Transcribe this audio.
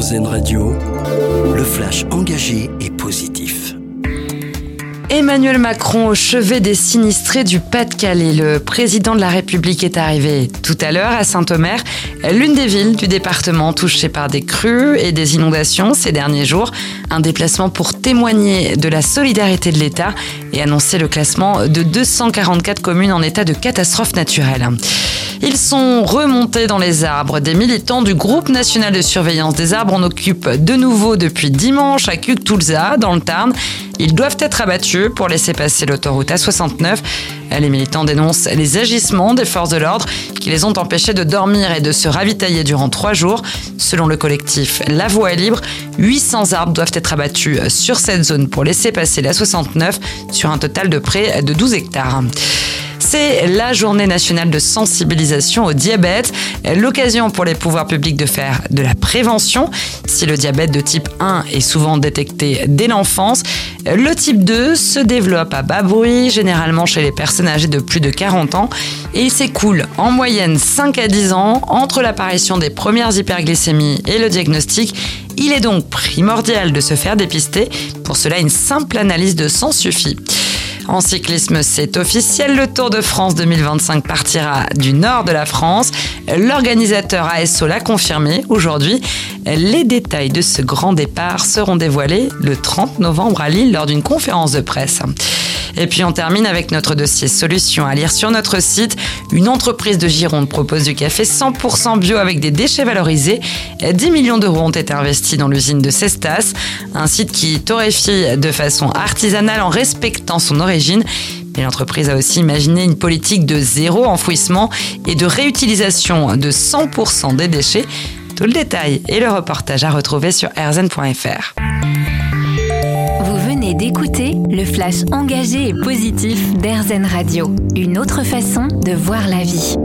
Radio, le flash engagé et positif. Emmanuel Macron au chevet des sinistrés du Pas-de-Calais. Le président de la République est arrivé tout à l'heure à Saint-Omer, l'une des villes du département touchée par des crues et des inondations ces derniers jours. Un déplacement pour témoigner de la solidarité de l'État et annoncer le classement de 244 communes en état de catastrophe naturelle. Ils sont remontés dans les arbres. Des militants du groupe national de surveillance des arbres en occupent de nouveau depuis dimanche à Cuc-Toulza, dans le Tarn. Ils doivent être abattus pour laisser passer l'autoroute A69. Les militants dénoncent les agissements des forces de l'ordre qui les ont empêchés de dormir et de se ravitailler durant trois jours. Selon le collectif La Voie est libre, 800 arbres doivent être abattus sur cette zone pour laisser passer la 69 sur un total de près de 12 hectares. C'est la journée nationale de sensibilisation au diabète, l'occasion pour les pouvoirs publics de faire de la prévention. Si le diabète de type 1 est souvent détecté dès l'enfance, le type 2 se développe à bas bruit, généralement chez les personnes âgées de plus de 40 ans, et il s'écoule en moyenne 5 à 10 ans entre l'apparition des premières hyperglycémies et le diagnostic. Il est donc primordial de se faire dépister. Pour cela, une simple analyse de sang suffit. En cyclisme, c'est officiel, le Tour de France 2025 partira du nord de la France. L'organisateur ASO l'a confirmé aujourd'hui. Les détails de ce grand départ seront dévoilés le 30 novembre à Lille lors d'une conférence de presse. Et puis on termine avec notre dossier solution à lire sur notre site. Une entreprise de Gironde propose du café 100% bio avec des déchets valorisés. 10 millions d'euros ont été investis dans l'usine de Cestas, un site qui torréfie de façon artisanale en respectant son origine. Et l'entreprise a aussi imaginé une politique de zéro enfouissement et de réutilisation de 100% des déchets. Tout le détail et le reportage à retrouver sur rzn.fr d'écouter le flash engagé et positif d'Airzen Radio. Une autre façon de voir la vie.